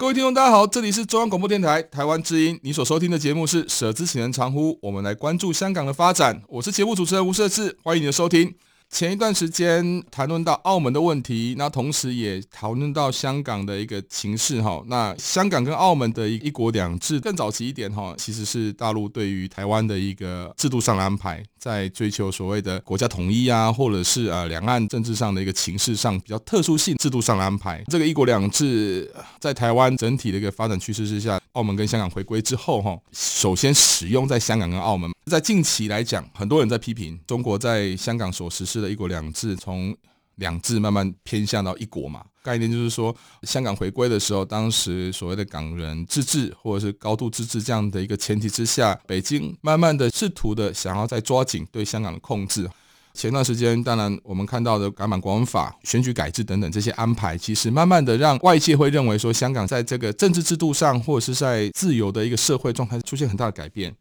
各位听众，大家好，这里是中央广播电台台湾之音。你所收听的节目是“舍之岂能藏乎”，我们来关注香港的发展。我是节目主持人吴社智，欢迎你的收听。前一段时间谈论到澳门的问题，那同时也讨论到香港的一个情势哈。那香港跟澳门的一一国两制更早期一点哈，其实是大陆对于台湾的一个制度上的安排，在追求所谓的国家统一啊，或者是呃两岸政治上的一个情势上比较特殊性制度上的安排。这个一国两制在台湾整体的一个发展趋势之下，澳门跟香港回归之后哈，首先使用在香港跟澳门。在近期来讲，很多人在批评中国在香港所实施的一国两制，从两制慢慢偏向到一国嘛，概念就是说，香港回归的时候，当时所谓的港人自治或者是高度自治这样的一个前提之下，北京慢慢的试图的想要再抓紧对香港的控制。前段时间，当然我们看到的港版国安法、选举改制等等这些安排，其实慢慢的让外界会认为说，香港在这个政治制度上，或者是在自由的一个社会状态出现很大的改变。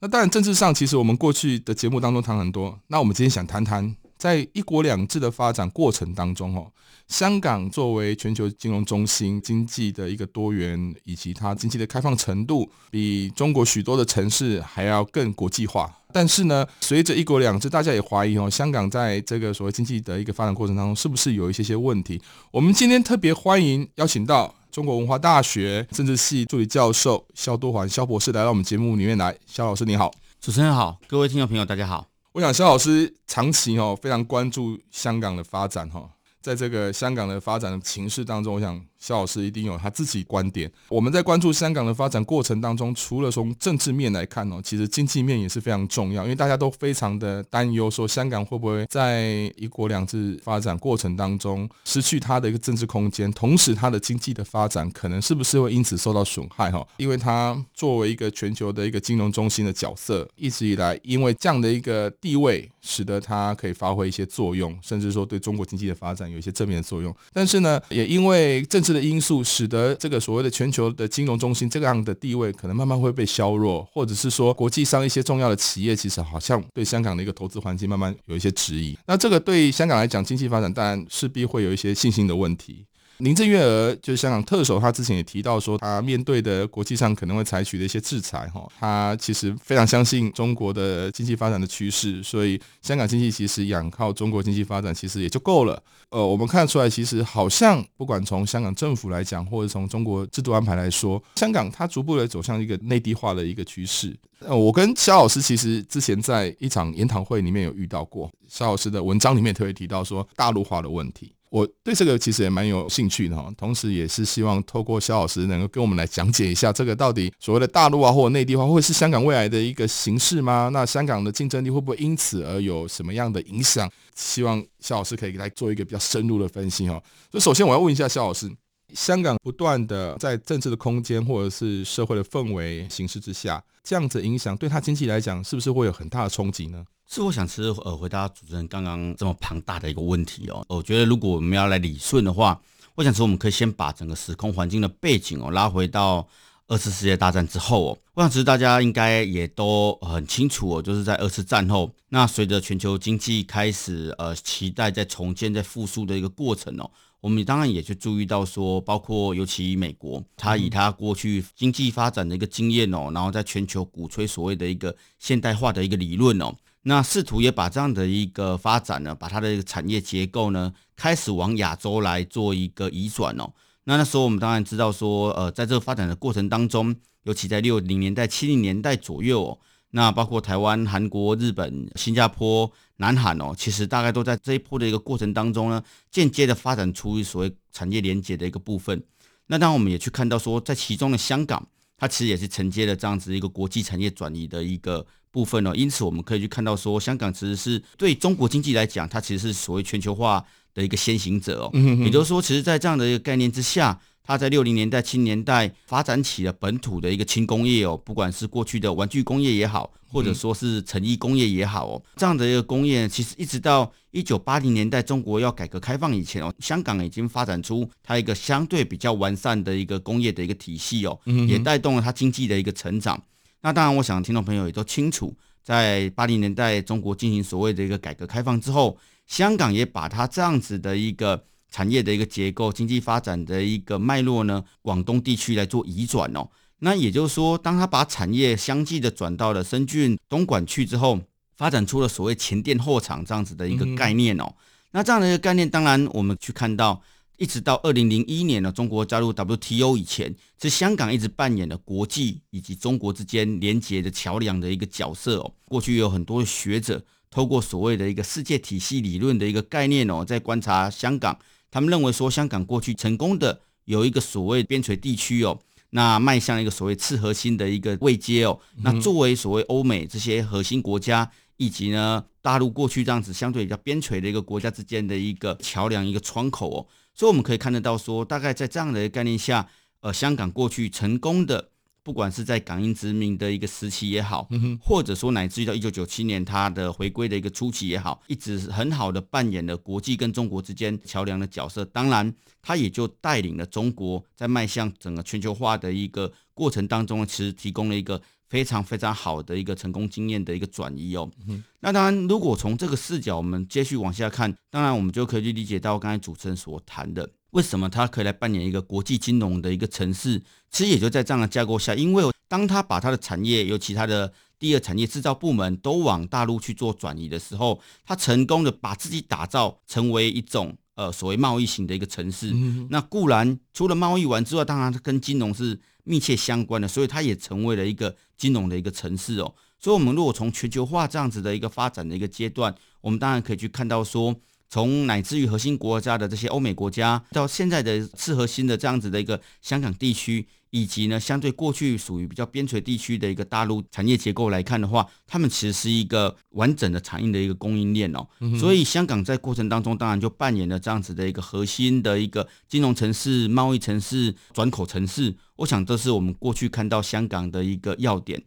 那当然，政治上其实我们过去的节目当中谈很多。那我们今天想谈谈，在一国两制的发展过程当中，哦，香港作为全球金融中心，经济的一个多元以及它经济的开放程度，比中国许多的城市还要更国际化。但是呢，随着一国两制，大家也怀疑哦，香港在这个所谓经济的一个发展过程当中，是不是有一些些问题？我们今天特别欢迎邀请到。中国文化大学政治系助理教授肖多环肖博士来到我们节目里面来，肖老师你好，主持人好，各位听众朋友大家好。我想肖老师长期哦非常关注香港的发展哈。在这个香港的发展的情势当中，我想肖老师一定有他自己观点。我们在关注香港的发展过程当中，除了从政治面来看哦，其实经济面也是非常重要，因为大家都非常的担忧，说香港会不会在一国两制发展过程当中失去它的一个政治空间，同时它的经济的发展可能是不是会因此受到损害哈？因为它作为一个全球的一个金融中心的角色，一直以来因为这样的一个地位，使得它可以发挥一些作用，甚至说对中国经济的发展。有一些正面的作用，但是呢，也因为政治的因素，使得这个所谓的全球的金融中心这样的地位，可能慢慢会被削弱，或者是说，国际上一些重要的企业，其实好像对香港的一个投资环境慢慢有一些质疑。那这个对香港来讲，经济发展当然势必会有一些信心的问题。林郑月娥就是香港特首，他之前也提到说，他面对的国际上可能会采取的一些制裁，哈，他其实非常相信中国的经济发展的趋势，所以香港经济其实仰靠中国经济发展其实也就够了。呃，我们看得出来，其实好像不管从香港政府来讲，或者从中国制度安排来说，香港它逐步的走向一个内地化的一个趋势。呃，我跟肖老师其实之前在一场研讨会里面有遇到过，肖老师的文章里面特别提到说大陆化的问题。我对这个其实也蛮有兴趣的哈，同时也是希望透过肖老师能够跟我们来讲解一下，这个到底所谓的大陆啊或者内地化，会是香港未来的一个形势吗？那香港的竞争力会不会因此而有什么样的影响？希望肖老师可以来做一个比较深入的分析哈。所以首先我要问一下肖老师，香港不断的在政治的空间或者是社会的氛围形势之下，这样子影响对他经济来讲，是不是会有很大的冲击呢？是我想吃呃回答主持人刚刚这么庞大的一个问题哦，我觉得如果我们要来理顺的话，我想说我们可以先把整个时空环境的背景哦拉回到二次世界大战之后哦，我想其实大家应该也都很清楚哦，就是在二次战后，那随着全球经济开始呃期待在重建在复苏的一个过程哦，我们当然也去注意到说，包括尤其美国，它以它过去经济发展的一个经验哦，然后在全球鼓吹所谓的一个现代化的一个理论哦。那试图也把这样的一个发展呢，把它的一个产业结构呢，开始往亚洲来做一个移转哦。那那时候我们当然知道说，呃，在这个发展的过程当中，尤其在六零年代、七零年代左右哦，那包括台湾、韩国、日本、新加坡、南韩哦，其实大概都在这一波的一个过程当中呢，间接的发展出所谓产业连接的一个部分。那当然我们也去看到说，在其中的香港，它其实也是承接了这样子一个国际产业转移的一个部分哦。因此我们可以去看到说，香港其实是对中国经济来讲，它其实是所谓全球化的一个先行者哦，也就是说，其实，在这样的一个概念之下，它在六零年代、七零年代发展起了本土的一个轻工业哦，不管是过去的玩具工业也好，或者说是成衣工业也好哦，这样的一个工业，其实一直到一九八零年代中国要改革开放以前哦，香港已经发展出它一个相对比较完善的一个工业的一个体系哦，也带动了它经济的一个成长。那当然，我想听众朋友也都清楚，在八零年代中国进行所谓的一个改革开放之后。香港也把它这样子的一个产业的一个结构、经济发展的一个脉络呢，广东地区来做移转哦。那也就是说，当他把产业相继的转到了深圳、东莞去之后，发展出了所谓前店后厂这样子的一个概念哦。那这样的一个概念，当然我们去看到，一直到二零零一年呢，中国加入 WTO 以前，是香港一直扮演了国际以及中国之间连接的桥梁的一个角色哦。过去有很多的学者。透过所谓的一个世界体系理论的一个概念哦，在观察香港，他们认为说香港过去成功的有一个所谓边陲地区哦，那迈向一个所谓次核心的一个位阶哦，那作为所谓欧美这些核心国家以及呢大陆过去这样子相对比较边陲的一个国家之间的一个桥梁一个窗口哦，所以我们可以看得到说，大概在这样的一个概念下，呃，香港过去成功的。不管是在港英殖民的一个时期也好，或者说乃至于到一九九七年它的回归的一个初期也好，一直很好的扮演了国际跟中国之间桥梁的角色。当然，它也就带领了中国在迈向整个全球化的一个过程当中，其实提供了一个非常非常好的一个成功经验的一个转移哦。那当然，如果从这个视角我们接续往下看，当然我们就可以去理解到刚才主持人所谈的。为什么他可以来扮演一个国际金融的一个城市？其实也就在这样的架构下，因为当他把他的产业，由其他的第二产业制造部门都往大陆去做转移的时候，他成功的把自己打造成为一种呃所谓贸易型的一个城市。嗯、那固然除了贸易完之外，当然它跟金融是密切相关的，所以它也成为了一个金融的一个城市哦。所以，我们如果从全球化这样子的一个发展的一个阶段，我们当然可以去看到说。从乃至于核心国家的这些欧美国家，到现在的次核心的这样子的一个香港地区，以及呢相对过去属于比较边陲地区的一个大陆产业结构来看的话，他们其实是一个完整的产业的一个供应链哦。所以香港在过程当中，当然就扮演了这样子的一个核心的一个金融城市、贸易城市、转口城市。我想这是我们过去看到香港的一个要点。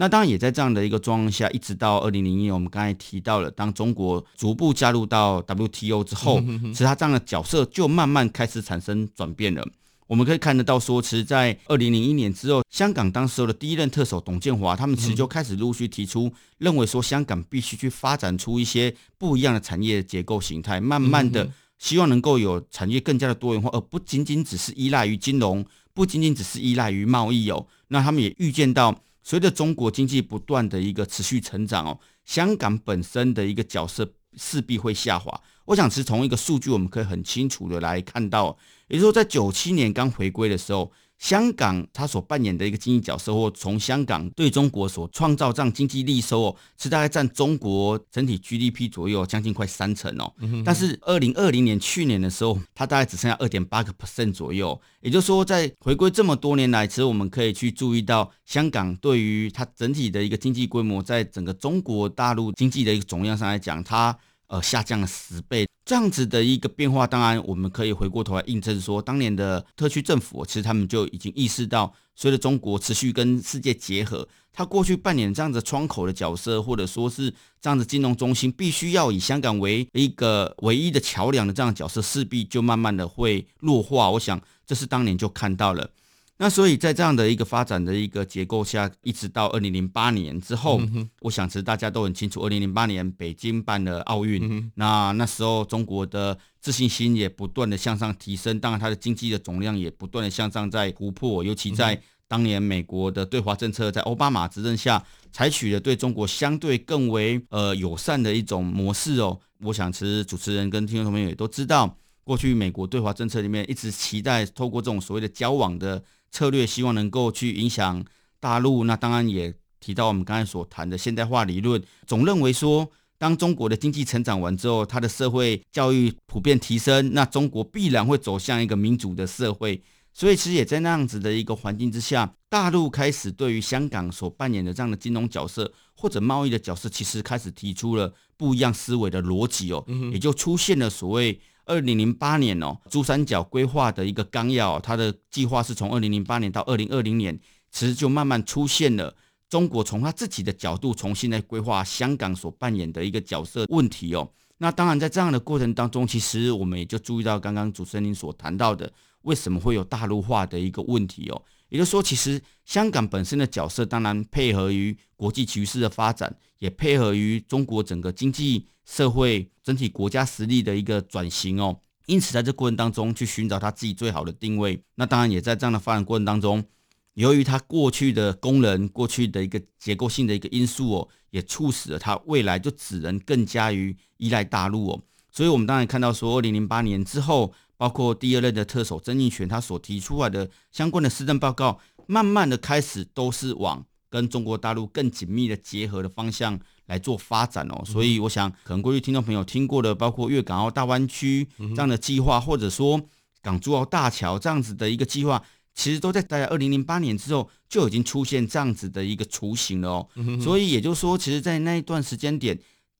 那当然也在这样的一个状况下，一直到二零零一年，我们刚才提到了，当中国逐步加入到 WTO 之后，其实它这样的角色就慢慢开始产生转变了。我们可以看得到说，其实，在二零零一年之后，香港当时候的第一任特首董建华，他们其实就开始陆续提出，认为说香港必须去发展出一些不一样的产业结构形态，慢慢的希望能够有产业更加的多元化，而不仅仅只是依赖于金融，不仅仅只是依赖于贸易哦。那他们也预见到。随着中国经济不断的一个持续成长哦，香港本身的一个角色势必会下滑。我想是从一个数据，我们可以很清楚的来看到，也就是说，在九七年刚回归的时候。香港它所扮演的一个经济角色，或从香港对中国所创造这样经济利收哦，是大概占中国整体 GDP 左右，将近快三成哦。但是二零二零年去年的时候，它大概只剩下二点八个 percent 左右。也就是说，在回归这么多年来，其实我们可以去注意到，香港对于它整体的一个经济规模，在整个中国大陆经济的一个总量上来讲，它。呃，下降了十倍，这样子的一个变化，当然我们可以回过头来印证说，当年的特区政府其实他们就已经意识到，随着中国持续跟世界结合，他过去扮演这样子窗口的角色，或者说是这样子金融中心，必须要以香港为一个唯一的桥梁的这样角色，势必就慢慢的会弱化。我想，这是当年就看到了。那所以在这样的一个发展的一个结构下，一直到二零零八年之后，嗯、我想其实大家都很清楚，二零零八年北京办了奥运，嗯、那那时候中国的自信心也不断的向上提升，当然它的经济的总量也不断的向上在突破，尤其在当年美国的对华政策在奥巴马执政下，采取了对中国相对更为呃友善的一种模式哦。我想其实主持人跟听众朋友也都知道。过去美国对华政策里面一直期待透过这种所谓的交往的策略，希望能够去影响大陆。那当然也提到我们刚才所谈的现代化理论，总认为说，当中国的经济成长完之后，它的社会教育普遍提升，那中国必然会走向一个民主的社会。所以，其实也在那样子的一个环境之下，大陆开始对于香港所扮演的这样的金融角色或者贸易的角色，其实开始提出了不一样思维的逻辑哦，也就出现了所谓二零零八年哦珠三角规划的一个纲要，它的计划是从二零零八年到二零二零年，其实就慢慢出现了中国从他自己的角度重新来规划香港所扮演的一个角色问题哦。那当然，在这样的过程当中，其实我们也就注意到刚刚主持人您所谈到的。为什么会有大陆化的一个问题哦？也就是说，其实香港本身的角色，当然配合于国际局势的发展，也配合于中国整个经济社会整体国家实力的一个转型哦。因此，在这过程当中，去寻找他自己最好的定位。那当然，也在这样的发展过程当中，由于他过去的功能、过去的一个结构性的一个因素哦，也促使了他未来就只能更加于依赖大陆哦。所以，我们当然看到说，二零零八年之后。包括第二任的特首曾荫权，他所提出来的相关的施政报告，慢慢的开始都是往跟中国大陆更紧密的结合的方向来做发展哦。所以我想，可能过去听众朋友听过的，包括粤港澳大湾区这样的计划，或者说港珠澳大桥这样子的一个计划，其实都在大概二零零八年之后就已经出现这样子的一个雏形了哦。所以也就是说，其实，在那一段时间点，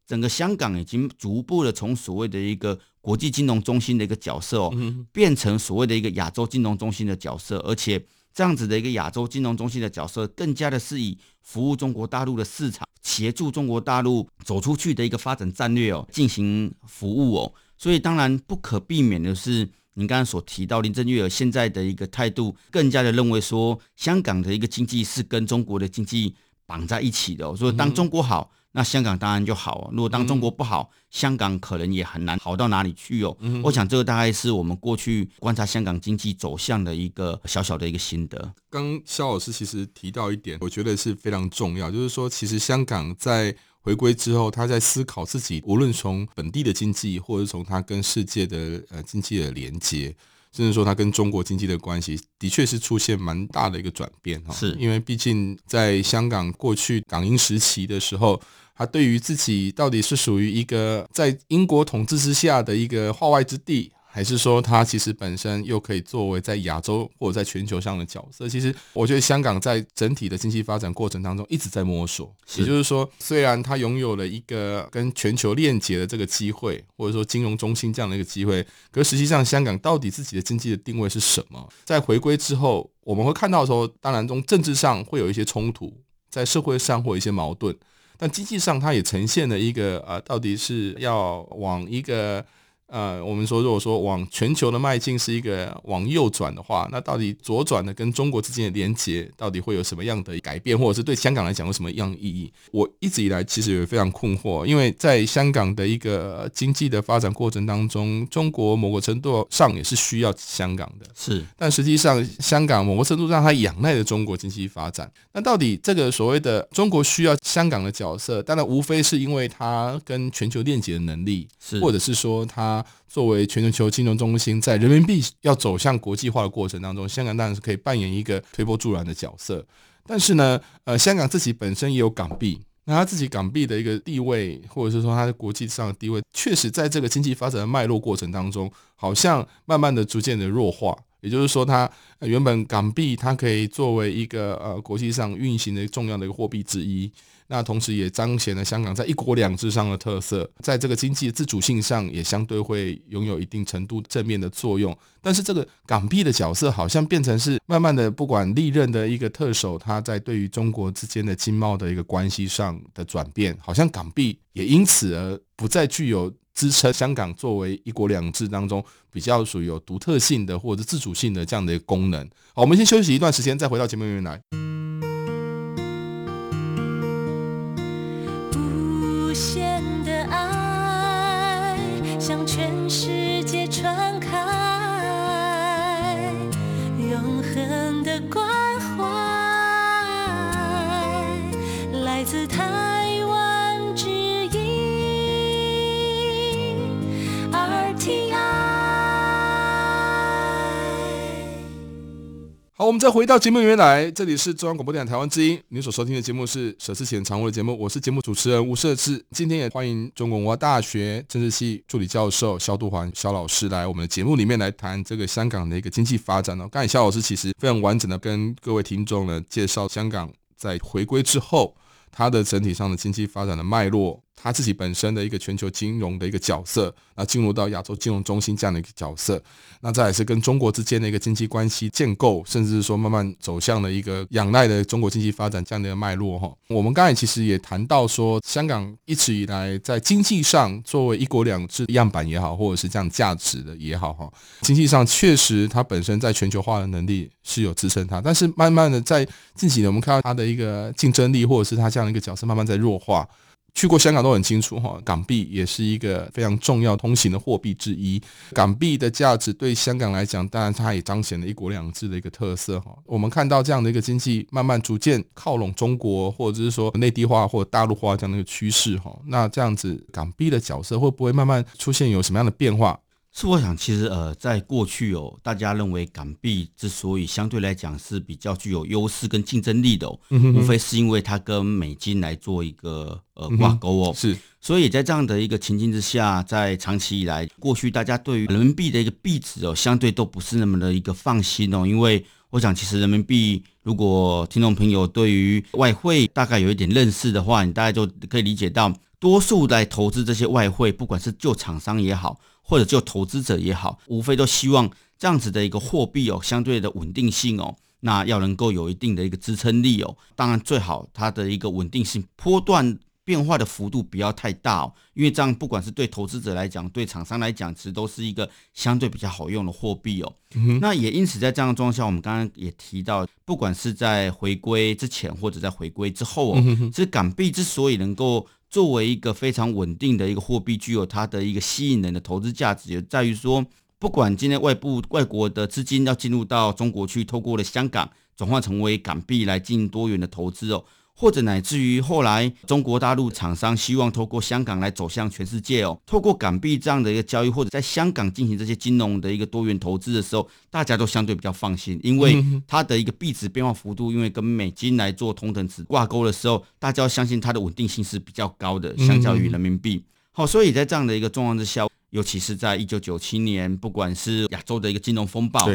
整个香港已经逐步的从所谓的一个国际金融中心的一个角色哦，变成所谓的一个亚洲金融中心的角色，而且这样子的一个亚洲金融中心的角色，更加的是以服务中国大陆的市场，协助中国大陆走出去的一个发展战略哦，进行服务哦。所以当然不可避免的是，您刚刚所提到林郑月娥现在的一个态度，更加的认为说，香港的一个经济是跟中国的经济绑在一起的哦。所以当中国好。那香港当然就好哦。如果当中国不好，嗯、香港可能也很难好到哪里去哦。嗯、我想这个大概是我们过去观察香港经济走向的一个小小的一个心得。刚肖老师其实提到一点，我觉得是非常重要，就是说，其实香港在回归之后，他在思考自己，无论从本地的经济，或者从他跟世界的呃经济的连接。甚至说，他跟中国经济的关系的确是出现蛮大的一个转变哈，是因为毕竟在香港过去港英时期的时候，他对于自己到底是属于一个在英国统治之下的一个化外之地。还是说，他其实本身又可以作为在亚洲或者在全球上的角色。其实，我觉得香港在整体的经济发展过程当中一直在摸索。也就是说，虽然它拥有了一个跟全球链接的这个机会，或者说金融中心这样的一个机会，可实际上香港到底自己的经济的定位是什么？在回归之后，我们会看到说，当然从政治上会有一些冲突，在社会上会有一些矛盾，但经济上它也呈现了一个啊，到底是要往一个。呃，我们说，如果说往全球的迈进是一个往右转的话，那到底左转的跟中国之间的连接，到底会有什么样的改变，或者是对香港来讲有什么样的意义？我一直以来其实也非常困惑，因为在香港的一个经济的发展过程当中，中国某个程度上也是需要香港的，是，但实际上香港某个程度上它仰赖着中国经济发展。那到底这个所谓的中国需要香港的角色，当然无非是因为它跟全球链接的能力，是，或者是说它。作为全球金融中心，在人民币要走向国际化的过程当中，香港当然是可以扮演一个推波助澜的角色。但是呢，呃，香港自己本身也有港币，那它自己港币的一个地位，或者是说它在国际上的地位，确实在这个经济发展的脉络过程当中，好像慢慢的、逐渐的弱化。也就是说，它原本港币它可以作为一个呃国际上运行的重要的一个货币之一。那同时也彰显了香港在一国两制上的特色，在这个经济自主性上也相对会拥有一定程度正面的作用。但是这个港币的角色好像变成是慢慢的，不管历任的一个特首，他在对于中国之间的经贸的一个关系上的转变，好像港币也因此而不再具有支撑香港作为一国两制当中比较属于有独特性的或者自主性的这样的一个功能。好，我们先休息一段时间，再回到节目里面来。好，我们再回到节目里面来，这里是中央广播电台台湾之音，您所收听的节目是舍之前常务的节目，我是节目主持人吴社志。今天也欢迎中国文化大学政治系助理教授萧杜环萧老师来我们的节目里面来谈这个香港的一个经济发展哦。刚才萧老师其实非常完整的跟各位听众呢介绍香港在回归之后它的整体上的经济发展的脉络。他自己本身的一个全球金融的一个角色，那进入到亚洲金融中心这样的一个角色，那再来是跟中国之间的一个经济关系建构，甚至是说慢慢走向了一个仰赖的中国经济发展这样的一个脉络哈。我们刚才其实也谈到说，香港一直以来在经济上作为一国两制样板也好，或者是这样价值的也好哈，经济上确实它本身在全球化的能力是有支撑它，但是慢慢的在近几年我们看到它的一个竞争力，或者是它这样的一个角色慢慢在弱化。去过香港都很清楚哈，港币也是一个非常重要通行的货币之一。港币的价值对香港来讲，当然它也彰显了一国两制的一个特色哈。我们看到这样的一个经济慢慢逐渐靠拢中国，或者是说内地化或大陆化这样的一个趋势哈。那这样子港币的角色会不会慢慢出现有什么样的变化？是我想，其实呃，在过去哦，大家认为港币之所以相对来讲是比较具有优势跟竞争力的哦，嗯、哼哼无非是因为它跟美金来做一个呃挂钩哦。是，所以在这样的一个情境之下，在长期以来，过去大家对于人民币的一个币值哦，相对都不是那么的一个放心哦。因为我想，其实人民币，如果听众朋友对于外汇大概有一点认识的话，你大概就可以理解到，多数来投资这些外汇，不管是就厂商也好。或者就投资者也好，无非都希望这样子的一个货币哦，相对的稳定性哦，那要能够有一定的一个支撑力哦。当然最好它的一个稳定性波段变化的幅度不要太大哦，因为这样不管是对投资者来讲，对厂商来讲，其实都是一个相对比较好用的货币哦。嗯、那也因此在这样的状况下，我们刚刚也提到，不管是在回归之前或者在回归之后哦，嗯、哼其实港币之所以能够作为一个非常稳定的一个货币，具有它的一个吸引人的投资价值，也在于说，不管今天外部外国的资金要进入到中国去，透过了香港转换成为港币来进多元的投资哦。或者乃至于后来中国大陆厂商希望透过香港来走向全世界哦，透过港币这样的一个交易，或者在香港进行这些金融的一个多元投资的时候，大家都相对比较放心，因为它的一个币值变化幅度，因为跟美金来做同等值挂钩的时候，大家要相信它的稳定性是比较高的，相较于人民币。好，所以在这样的一个状况之下，尤其是在一九九七年，不管是亚洲的一个金融风暴。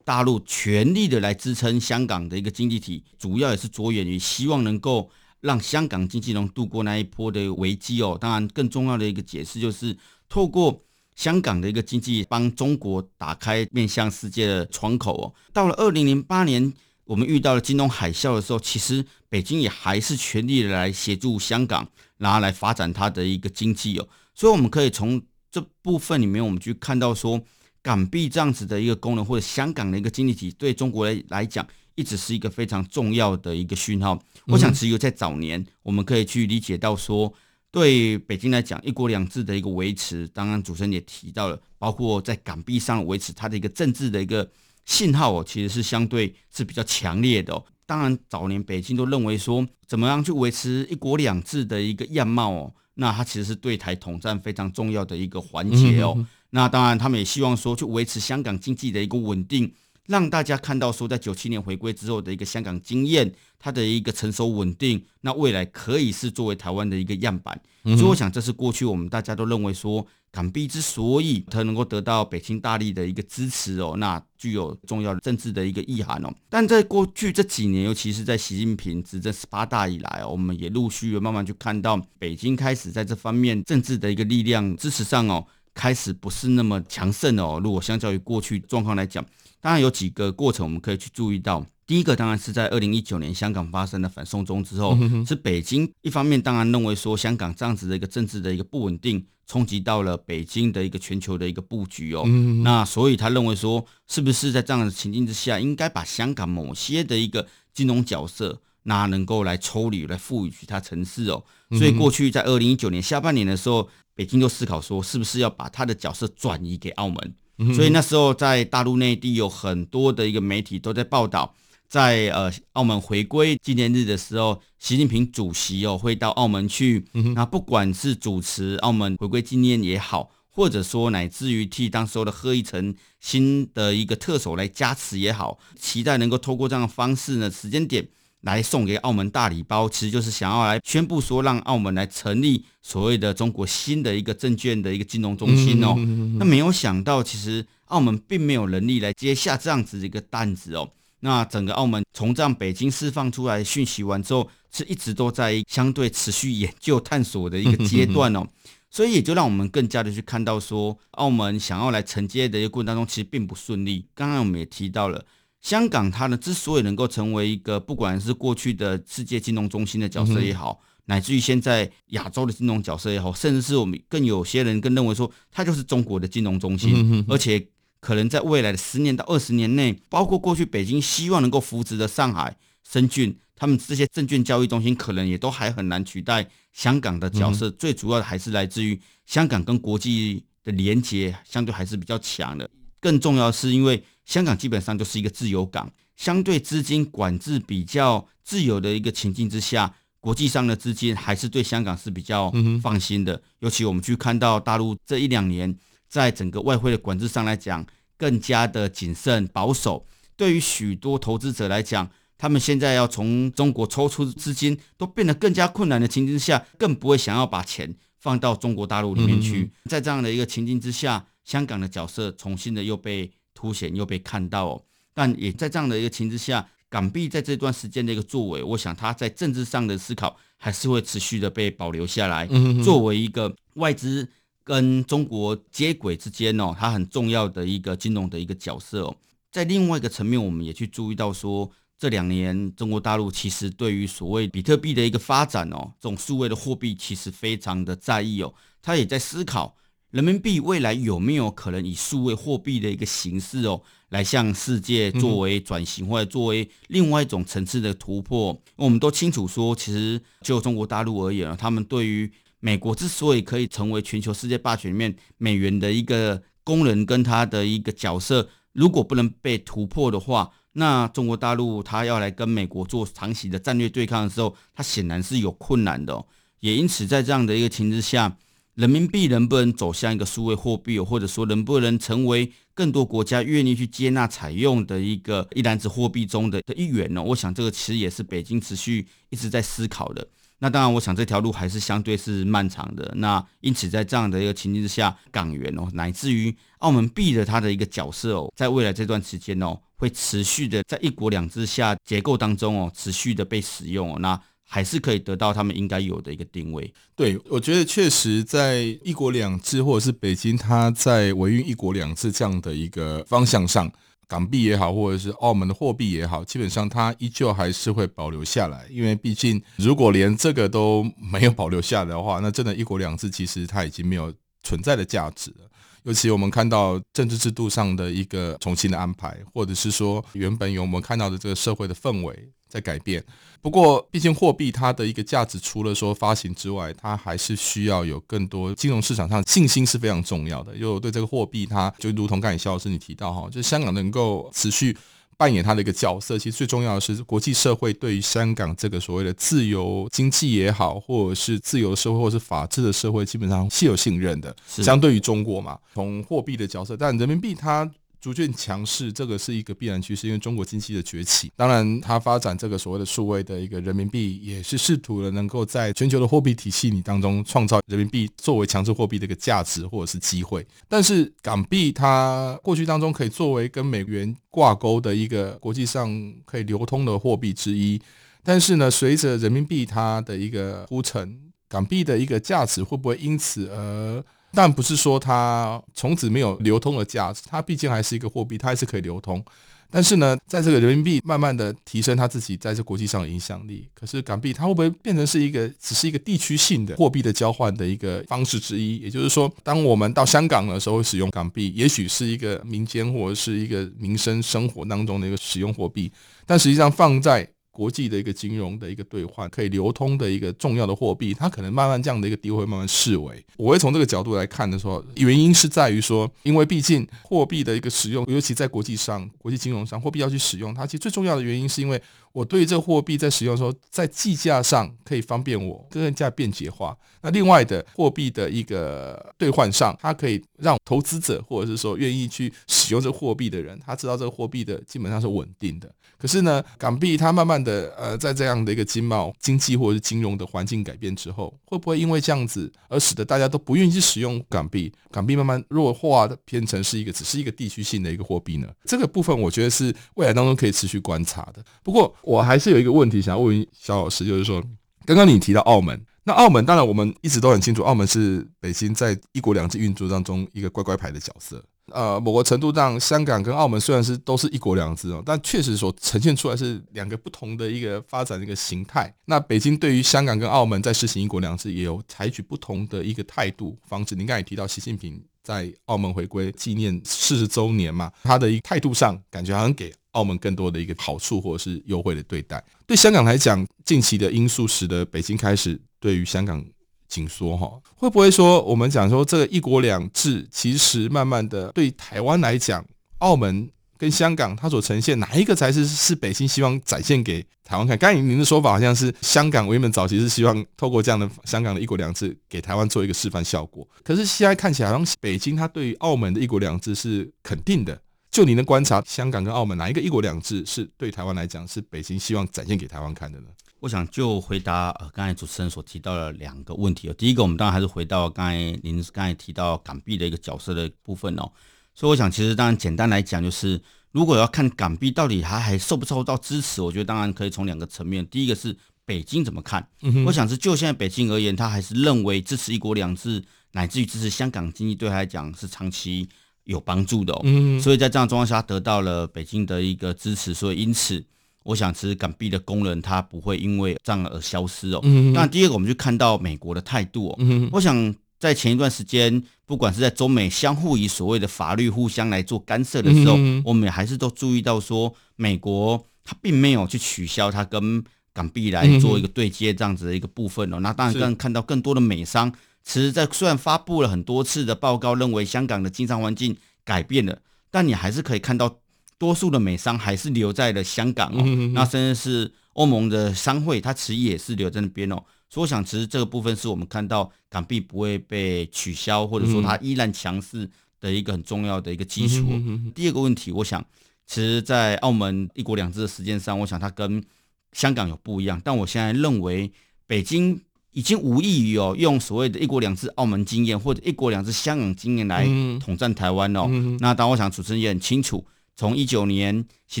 大陆全力的来支撑香港的一个经济体，主要也是着眼于希望能够让香港经济能度过那一波的危机哦。当然，更重要的一个解释就是透过香港的一个经济，帮中国打开面向世界的窗口哦。到了二零零八年，我们遇到了金融海啸的时候，其实北京也还是全力的来协助香港，然后来发展它的一个经济哦。所以，我们可以从这部分里面，我们去看到说。港币这样子的一个功能，或者香港的一个经济体，对中国来来讲，一直是一个非常重要的一个讯号。我想，只有在早年，我们可以去理解到说，对北京来讲，一国两制的一个维持，当然主持人也提到了，包括在港币上维持它的一个政治的一个信号哦，其实是相对是比较强烈的哦。当然，早年北京都认为说，怎么样去维持一国两制的一个样貌哦，那它其实是对台统战非常重要的一个环节哦。那当然，他们也希望说，去维持香港经济的一个稳定，让大家看到说，在九七年回归之后的一个香港经验，它的一个成熟稳定，那未来可以是作为台湾的一个样板。嗯、所以，我想这是过去我们大家都认为说，港币之所以它能够得到北京大力的一个支持哦，那具有重要的政治的一个意涵哦。但在过去这几年，尤其是在习近平执政十八大以来哦，我们也陆续慢慢去看到北京开始在这方面政治的一个力量支持上哦。开始不是那么强盛哦。如果相较于过去状况来讲，当然有几个过程我们可以去注意到。第一个当然是在二零一九年香港发生的反送中之后，是北京一方面当然认为说香港这样子的一个政治的一个不稳定，冲击到了北京的一个全球的一个布局哦。那所以他认为说，是不是在这样的情境之下，应该把香港某些的一个金融角色，那能够来抽离来赋予其他城市哦。所以过去在二零一九年下半年的时候。北京就思考说，是不是要把他的角色转移给澳门？所以那时候在大陆内地有很多的一个媒体都在报道，在呃澳门回归纪念日的时候，习近平主席哦会到澳门去。嗯、那不管是主持澳门回归纪念也好，或者说乃至于替当时候的贺一诚新的一个特首来加持也好，期待能够透过这样的方式呢，时间点来送给澳门大礼包，其实就是想要来宣布说，让澳门来成立所谓的中国新的一个证券的一个金融中心哦。那没有想到，其实澳门并没有能力来接下这样子的一个担子哦。那整个澳门从这样北京释放出来讯息完之后，是一直都在相对持续研究探索的一个阶段哦。所以也就让我们更加的去看到说，澳门想要来承接的一个过程当中，其实并不顺利。刚刚我们也提到了，香港它呢之所以能够成为一个不管是过去的世界金融中心的角色也好，乃至于现在亚洲的金融角色也好，甚至是我们更有些人更认为说，它就是中国的金融中心，而且可能在未来的十年到二十年内，包括过去北京希望能够扶植的上海、深圳。他们这些证券交易中心可能也都还很难取代香港的角色，最主要的还是来自于香港跟国际的连接相对还是比较强的。更重要的是，因为香港基本上就是一个自由港，相对资金管制比较自由的一个情境之下，国际上的资金还是对香港是比较放心的。尤其我们去看到大陆这一两年，在整个外汇的管制上来讲，更加的谨慎保守，对于许多投资者来讲。他们现在要从中国抽出资金都变得更加困难的情境之下，更不会想要把钱放到中国大陆里面去。在这样的一个情境之下，香港的角色重新的又被凸显，又被看到哦。但也在这样的一个情境之下，港币在这段时间的一个作为，我想它在政治上的思考还是会持续的被保留下来，作为一个外资跟中国接轨之间哦，它很重要的一个金融的一个角色哦。在另外一个层面，我们也去注意到说。这两年，中国大陆其实对于所谓比特币的一个发展哦，这种数位的货币其实非常的在意哦。他也在思考人民币未来有没有可能以数位货币的一个形式哦，来向世界作为转型或者作为另外一种层次的突破。我们都清楚说，其实就中国大陆而言，他们对于美国之所以可以成为全球世界霸权里面美元的一个功能跟它的一个角色，如果不能被突破的话，那中国大陆它要来跟美国做长期的战略对抗的时候，它显然是有困难的。也因此，在这样的一个情况下，人民币能不能走向一个数位货币，或者说能不能成为更多国家愿意去接纳采用的一个一篮子货币中的一员呢？我想这个其实也是北京持续一直在思考的。那当然，我想这条路还是相对是漫长的。那因此，在这样的一个情境之下，港元哦，乃至于澳门币的它的一个角色哦，在未来这段时间哦，会持续的在一国两制下结构当中哦，持续的被使用哦，那还是可以得到他们应该有的一个定位。对，我觉得确实在一国两制或者是北京它在维运一国两制这样的一个方向上。港币也好，或者是澳门的货币也好，基本上它依旧还是会保留下来，因为毕竟如果连这个都没有保留下来的话，那真的一国两制其实它已经没有存在的价值了。尤其我们看到政治制度上的一个重新的安排，或者是说原本有我们看到的这个社会的氛围在改变。不过，毕竟货币它的一个价值，除了说发行之外，它还是需要有更多金融市场上信心是非常重要的。又对这个货币，它就如同刚才肖老师你提到哈，就香港能够持续扮演它的一个角色。其实最重要的是，国际社会对于香港这个所谓的自由经济也好，或者是自由社会，或是法治的社会，基本上是有信任的。相对于中国嘛，从货币的角色，但人民币它。逐渐强势，这个是一个必然趋势，因为中国经济的崛起。当然，它发展这个所谓的数位的一个人民币，也是试图了能够在全球的货币体系里当中创造人民币作为强制货币的一个价值或者是机会。但是港币它过去当中可以作为跟美元挂钩的一个国际上可以流通的货币之一，但是呢，随着人民币它的一个铺陈，港币的一个价值会不会因此而？但不是说它从此没有流通的价值，它毕竟还是一个货币，它还是可以流通。但是呢，在这个人民币慢慢的提升它自己在这国际上的影响力，可是港币它会不会变成是一个只是一个地区性的货币的交换的一个方式之一？也就是说，当我们到香港的时候使用港币，也许是一个民间或者是一个民生生活当中的一个使用货币，但实际上放在。国际的一个金融的一个兑换，可以流通的一个重要的货币，它可能慢慢这样的一个地位慢慢视为。我会从这个角度来看的时候，原因是在于说，因为毕竟货币的一个使用，尤其在国际上、国际金融上，货币要去使用它，其实最重要的原因是因为我对于这个货币在使用的时候，在计价上可以方便我更加便捷化。那另外的货币的一个兑换上，它可以让投资者或者是说愿意去使用这个货币的人，他知道这个货币的基本上是稳定的。可是呢，港币它慢慢的呃，在这样的一个经贸、经济或者是金融的环境改变之后，会不会因为这样子而使得大家都不愿意去使用港币？港币慢慢弱化变成是一个只是一个地区性的一个货币呢？这个部分我觉得是未来当中可以持续观察的。不过我还是有一个问题想要问肖老师，就是说，刚刚你提到澳门，那澳门当然我们一直都很清楚，澳门是北京在一国两制运作当中一个乖乖牌的角色。呃，某个程度上，香港跟澳门虽然是都是一国两制哦，但确实所呈现出来是两个不同的一个发展的一个形态。那北京对于香港跟澳门在实行一国两制，也有采取不同的一个态度方式。您刚才也提到习近平在澳门回归纪念四十周年嘛，他的一个态度上感觉好像给澳门更多的一个好处或者是优惠的对待。对香港来讲，近期的因素使得北京开始对于香港。紧缩哈，会不会说我们讲说这个一国两制，其实慢慢的对台湾来讲，澳门跟香港它所呈现哪一个才是是北京希望展现给台湾看？刚才您的说法好像是香港原本早期是希望透过这样的香港的一国两制给台湾做一个示范效果，可是现在看起来好像北京它对于澳门的一国两制是肯定的。就您的观察，香港跟澳门哪一个一国两制是对台湾来讲是北京希望展现给台湾看的呢？我想就回答呃刚才主持人所提到的两个问题哦。第一个，我们当然还是回到刚才您刚才提到港币的一个角色的部分哦。所以我想，其实当然简单来讲，就是如果要看港币到底它还受不受到支持，我觉得当然可以从两个层面。第一个是北京怎么看？我想是就现在北京而言，他还是认为支持一国两制，乃至于支持香港经济对他来讲是长期有帮助的哦。所以在这样状况下得到了北京的一个支持，所以因此。我想，其实港币的功能它不会因为这样而消失哦。那第二个，我们就看到美国的态度哦。我想，在前一段时间，不管是在中美相互以所谓的法律互相来做干涉的时候，我们还是都注意到说，美国它并没有去取消它跟港币来做一个对接这样子的一个部分哦。那当然更看到更多的美商，其实在虽然发布了很多次的报告，认为香港的经商环境改变了，但你还是可以看到。多数的美商还是留在了香港哦，那甚至是欧盟的商会，它其实也是留在那边哦。所以我想，其实这个部分是我们看到港币不会被取消，或者说它依然强势的一个很重要的一个基础。第二个问题，我想，其实，在澳门一国两制的实践上，我想它跟香港有不一样。但我现在认为，北京已经无异于哦，用所谓的一国两制澳门经验或者一国两制香港经验来统战台湾哦。那当我想，主持人也很清楚。从一九年，习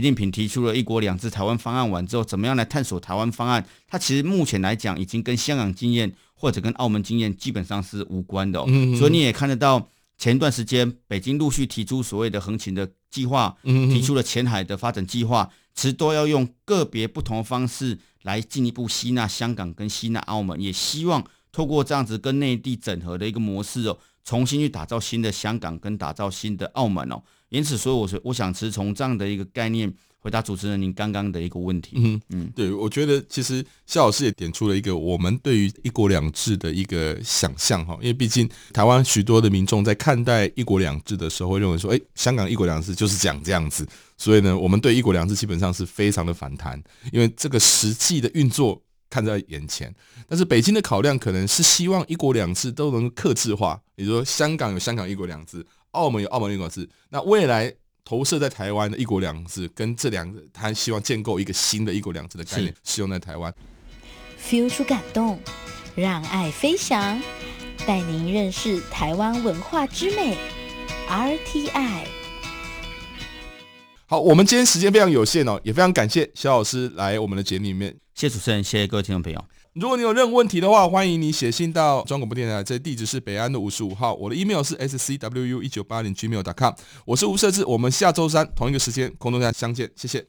近平提出了一国两制台湾方案完之后，怎么样来探索台湾方案？它其实目前来讲，已经跟香港经验或者跟澳门经验基本上是无关的哦。所以你也看得到，前一段时间北京陆续提出所谓的横琴的计划，提出了前海的发展计划，其迟多要用个别不同的方式来进一步吸纳香港跟吸纳澳门，也希望透过这样子跟内地整合的一个模式哦，重新去打造新的香港跟打造新的澳门哦。因此，所以我说，我想是从这样的一个概念回答主持人您刚刚的一个问题。嗯嗯，对，我觉得其实肖老师也点出了一个我们对于一国两制的一个想象哈，因为毕竟台湾许多的民众在看待一国两制的时候，会认为说，哎，香港一国两制就是讲这样子，所以呢，我们对一国两制基本上是非常的反弹，因为这个实际的运作看在眼前。但是北京的考量可能是希望一国两制都能克制化，比如说香港有香港一国两制。澳门有澳门一国两制，那未来投射在台湾的一国两制，跟这两个，他希望建构一个新的一国两制的概念，适用在台湾。Feel 出感动，让爱飞翔，带您认识台湾文化之美。RTI。好，我们今天时间非常有限哦，也非常感谢肖老师来我们的节目里面。谢谢主持人，谢谢各位听众朋友。如果你有任何问题的话，欢迎你写信到中广播电台，这地址是北安的五十五号，我的 email 是 scwu 一九八零 gmail.com，我是吴设志，我们下周三同一个时间空中再相见，谢谢。